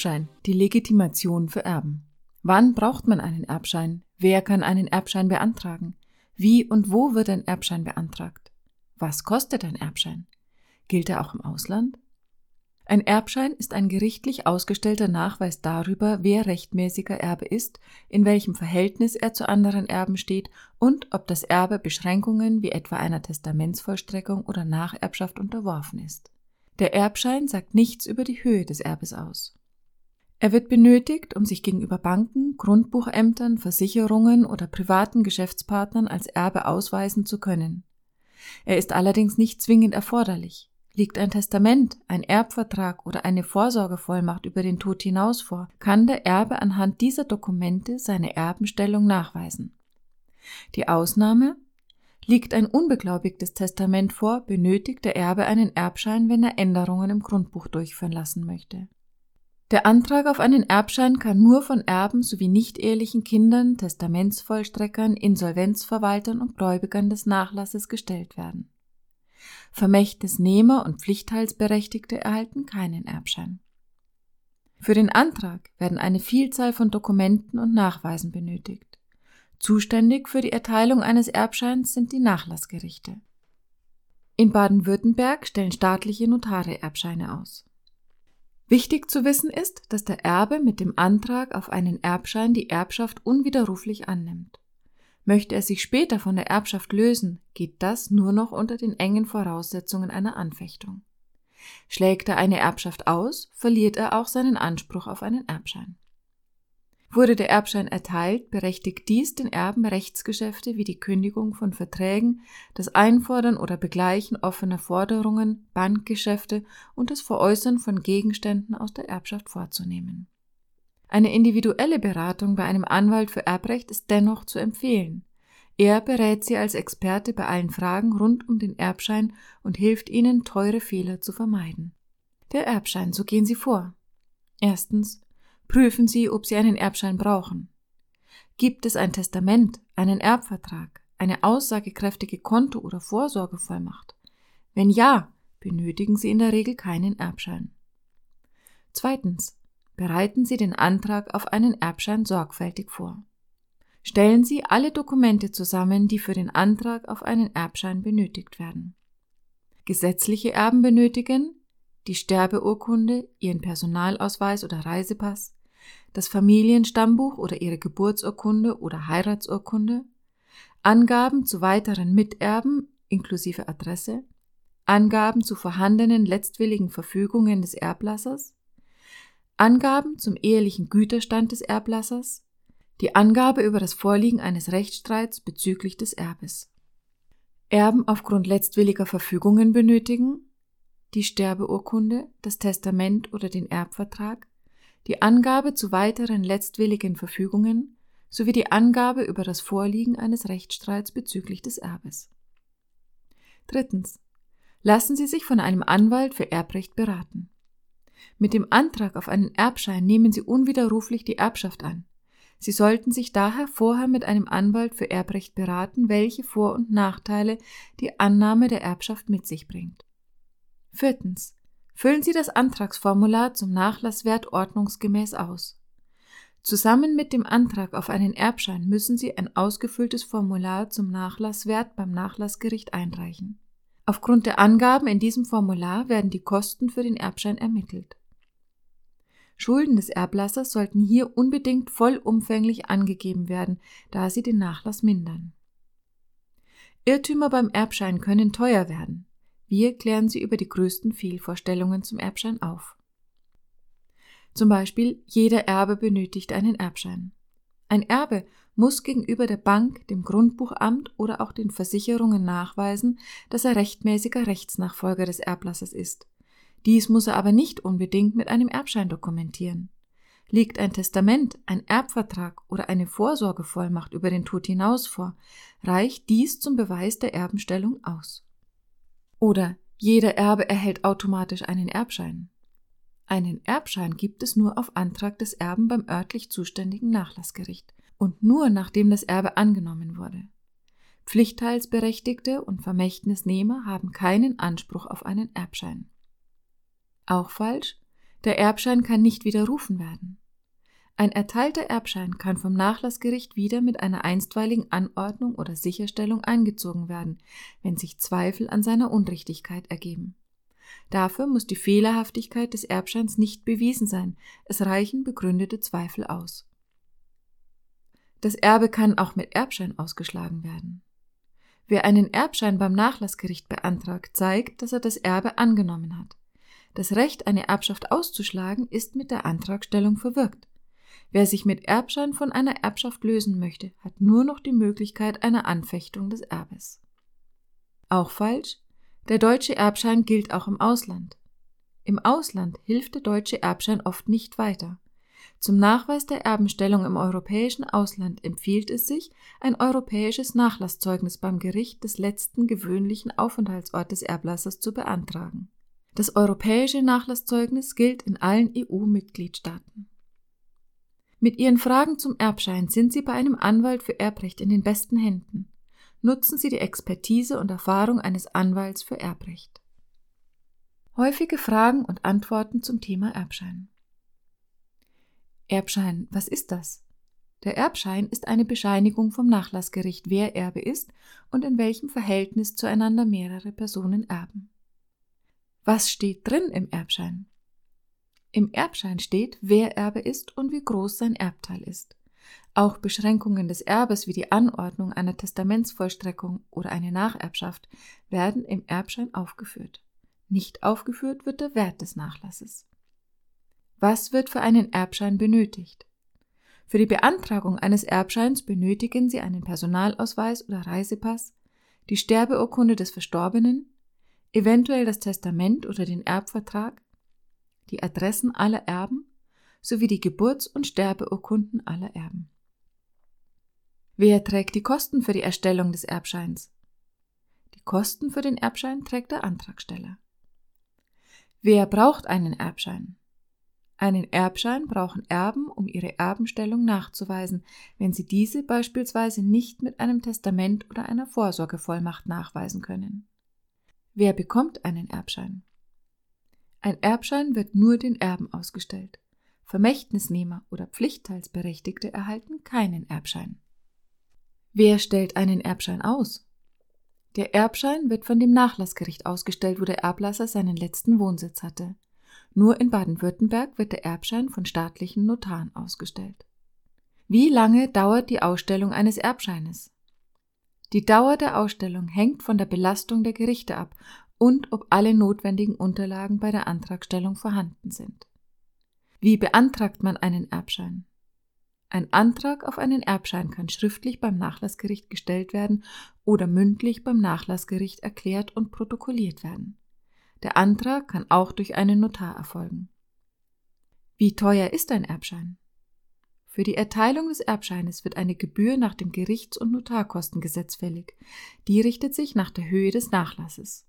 Erbschein, die Legitimation für Erben. Wann braucht man einen Erbschein? Wer kann einen Erbschein beantragen? Wie und wo wird ein Erbschein beantragt? Was kostet ein Erbschein? Gilt er auch im Ausland? Ein Erbschein ist ein gerichtlich ausgestellter Nachweis darüber, wer rechtmäßiger Erbe ist, in welchem Verhältnis er zu anderen Erben steht und ob das Erbe Beschränkungen wie etwa einer Testamentsvollstreckung oder Nacherbschaft unterworfen ist. Der Erbschein sagt nichts über die Höhe des Erbes aus. Er wird benötigt, um sich gegenüber Banken, Grundbuchämtern, Versicherungen oder privaten Geschäftspartnern als Erbe ausweisen zu können. Er ist allerdings nicht zwingend erforderlich. Liegt ein Testament, ein Erbvertrag oder eine Vorsorgevollmacht über den Tod hinaus vor, kann der Erbe anhand dieser Dokumente seine Erbenstellung nachweisen. Die Ausnahme Liegt ein unbeglaubigtes Testament vor, benötigt der Erbe einen Erbschein, wenn er Änderungen im Grundbuch durchführen lassen möchte. Der Antrag auf einen Erbschein kann nur von Erben sowie nicht-ehelichen Kindern, Testamentsvollstreckern, Insolvenzverwaltern und Gläubigern des Nachlasses gestellt werden. Vermächtnisnehmer und Pflichtteilsberechtigte erhalten keinen Erbschein. Für den Antrag werden eine Vielzahl von Dokumenten und Nachweisen benötigt. Zuständig für die Erteilung eines Erbscheins sind die Nachlassgerichte. In Baden-Württemberg stellen staatliche Notare Erbscheine aus. Wichtig zu wissen ist, dass der Erbe mit dem Antrag auf einen Erbschein die Erbschaft unwiderruflich annimmt. Möchte er sich später von der Erbschaft lösen, geht das nur noch unter den engen Voraussetzungen einer Anfechtung. Schlägt er eine Erbschaft aus, verliert er auch seinen Anspruch auf einen Erbschein. Wurde der Erbschein erteilt, berechtigt dies den Erben Rechtsgeschäfte wie die Kündigung von Verträgen, das Einfordern oder Begleichen offener Forderungen, Bankgeschäfte und das Veräußern von Gegenständen aus der Erbschaft vorzunehmen. Eine individuelle Beratung bei einem Anwalt für Erbrecht ist dennoch zu empfehlen. Er berät Sie als Experte bei allen Fragen rund um den Erbschein und hilft Ihnen, teure Fehler zu vermeiden. Der Erbschein, so gehen Sie vor. Erstens. Prüfen Sie, ob Sie einen Erbschein brauchen. Gibt es ein Testament, einen Erbvertrag, eine aussagekräftige Konto- oder Vorsorgevollmacht? Wenn ja, benötigen Sie in der Regel keinen Erbschein. Zweitens bereiten Sie den Antrag auf einen Erbschein sorgfältig vor. Stellen Sie alle Dokumente zusammen, die für den Antrag auf einen Erbschein benötigt werden. Gesetzliche Erben benötigen die Sterbeurkunde, Ihren Personalausweis oder Reisepass, das Familienstammbuch oder Ihre Geburtsurkunde oder Heiratsurkunde, Angaben zu weiteren Miterben inklusive Adresse, Angaben zu vorhandenen letztwilligen Verfügungen des Erblassers, Angaben zum ehelichen Güterstand des Erblassers, die Angabe über das Vorliegen eines Rechtsstreits bezüglich des Erbes. Erben aufgrund letztwilliger Verfügungen benötigen die Sterbeurkunde, das Testament oder den Erbvertrag, die Angabe zu weiteren letztwilligen Verfügungen sowie die Angabe über das Vorliegen eines Rechtsstreits bezüglich des Erbes. Drittens. Lassen Sie sich von einem Anwalt für Erbrecht beraten. Mit dem Antrag auf einen Erbschein nehmen Sie unwiderruflich die Erbschaft an. Sie sollten sich daher vorher mit einem Anwalt für Erbrecht beraten, welche Vor- und Nachteile die Annahme der Erbschaft mit sich bringt. Viertens. Füllen Sie das Antragsformular zum Nachlasswert ordnungsgemäß aus. Zusammen mit dem Antrag auf einen Erbschein müssen Sie ein ausgefülltes Formular zum Nachlasswert beim Nachlassgericht einreichen. Aufgrund der Angaben in diesem Formular werden die Kosten für den Erbschein ermittelt. Schulden des Erblassers sollten hier unbedingt vollumfänglich angegeben werden, da sie den Nachlass mindern. Irrtümer beim Erbschein können teuer werden. Wir klären Sie über die größten Fehlvorstellungen zum Erbschein auf. Zum Beispiel, jeder Erbe benötigt einen Erbschein. Ein Erbe muss gegenüber der Bank, dem Grundbuchamt oder auch den Versicherungen nachweisen, dass er rechtmäßiger Rechtsnachfolger des Erblassers ist. Dies muss er aber nicht unbedingt mit einem Erbschein dokumentieren. Liegt ein Testament, ein Erbvertrag oder eine Vorsorgevollmacht über den Tod hinaus vor, reicht dies zum Beweis der Erbenstellung aus. Oder jeder Erbe erhält automatisch einen Erbschein. Einen Erbschein gibt es nur auf Antrag des Erben beim örtlich zuständigen Nachlassgericht und nur nachdem das Erbe angenommen wurde. Pflichtteilsberechtigte und Vermächtnisnehmer haben keinen Anspruch auf einen Erbschein. Auch falsch. Der Erbschein kann nicht widerrufen werden. Ein erteilter Erbschein kann vom Nachlassgericht wieder mit einer einstweiligen Anordnung oder Sicherstellung eingezogen werden, wenn sich Zweifel an seiner Unrichtigkeit ergeben. Dafür muss die Fehlerhaftigkeit des Erbscheins nicht bewiesen sein, es reichen begründete Zweifel aus. Das Erbe kann auch mit Erbschein ausgeschlagen werden. Wer einen Erbschein beim Nachlassgericht beantragt, zeigt, dass er das Erbe angenommen hat. Das Recht, eine Erbschaft auszuschlagen, ist mit der Antragstellung verwirkt. Wer sich mit Erbschein von einer Erbschaft lösen möchte, hat nur noch die Möglichkeit einer Anfechtung des Erbes. Auch falsch, der deutsche Erbschein gilt auch im Ausland. Im Ausland hilft der deutsche Erbschein oft nicht weiter. Zum Nachweis der Erbenstellung im europäischen Ausland empfiehlt es sich, ein europäisches Nachlasszeugnis beim Gericht des letzten gewöhnlichen Aufenthaltsortes des Erblassers zu beantragen. Das europäische Nachlasszeugnis gilt in allen EU-Mitgliedstaaten. Mit Ihren Fragen zum Erbschein sind Sie bei einem Anwalt für Erbrecht in den besten Händen nutzen Sie die Expertise und Erfahrung eines Anwalts für Erbrecht. Häufige Fragen und Antworten zum Thema Erbschein. Erbschein, was ist das? Der Erbschein ist eine Bescheinigung vom Nachlassgericht, wer Erbe ist und in welchem Verhältnis zueinander mehrere Personen erben. Was steht drin im Erbschein? Im Erbschein steht, wer Erbe ist und wie groß sein Erbteil ist. Auch Beschränkungen des Erbes wie die Anordnung einer Testamentsvollstreckung oder eine Nacherbschaft werden im Erbschein aufgeführt. Nicht aufgeführt wird der Wert des Nachlasses. Was wird für einen Erbschein benötigt? Für die Beantragung eines Erbscheins benötigen Sie einen Personalausweis oder Reisepass, die Sterbeurkunde des Verstorbenen, eventuell das Testament oder den Erbvertrag, die Adressen aller Erben sowie die Geburts- und Sterbeurkunden aller Erben. Wer trägt die Kosten für die Erstellung des Erbscheins? Die Kosten für den Erbschein trägt der Antragsteller. Wer braucht einen Erbschein? Einen Erbschein brauchen Erben, um ihre Erbenstellung nachzuweisen, wenn sie diese beispielsweise nicht mit einem Testament oder einer Vorsorgevollmacht nachweisen können. Wer bekommt einen Erbschein? Ein Erbschein wird nur den Erben ausgestellt. Vermächtnisnehmer oder Pflichtteilsberechtigte erhalten keinen Erbschein. Wer stellt einen Erbschein aus? Der Erbschein wird von dem Nachlassgericht ausgestellt, wo der Erblasser seinen letzten Wohnsitz hatte. Nur in Baden-Württemberg wird der Erbschein von staatlichen Notaren ausgestellt. Wie lange dauert die Ausstellung eines Erbscheines? Die Dauer der Ausstellung hängt von der Belastung der Gerichte ab und ob alle notwendigen Unterlagen bei der Antragstellung vorhanden sind. Wie beantragt man einen Erbschein? Ein Antrag auf einen Erbschein kann schriftlich beim Nachlassgericht gestellt werden oder mündlich beim Nachlassgericht erklärt und protokolliert werden. Der Antrag kann auch durch einen Notar erfolgen. Wie teuer ist ein Erbschein? Für die Erteilung des Erbscheines wird eine Gebühr nach dem Gerichts- und Notarkostengesetz fällig. Die richtet sich nach der Höhe des Nachlasses.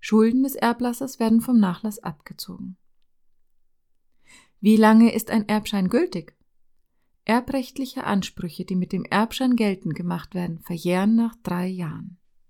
Schulden des Erblassers werden vom Nachlass abgezogen. Wie lange ist ein Erbschein gültig? Erbrechtliche Ansprüche, die mit dem Erbschein geltend gemacht werden, verjähren nach drei Jahren.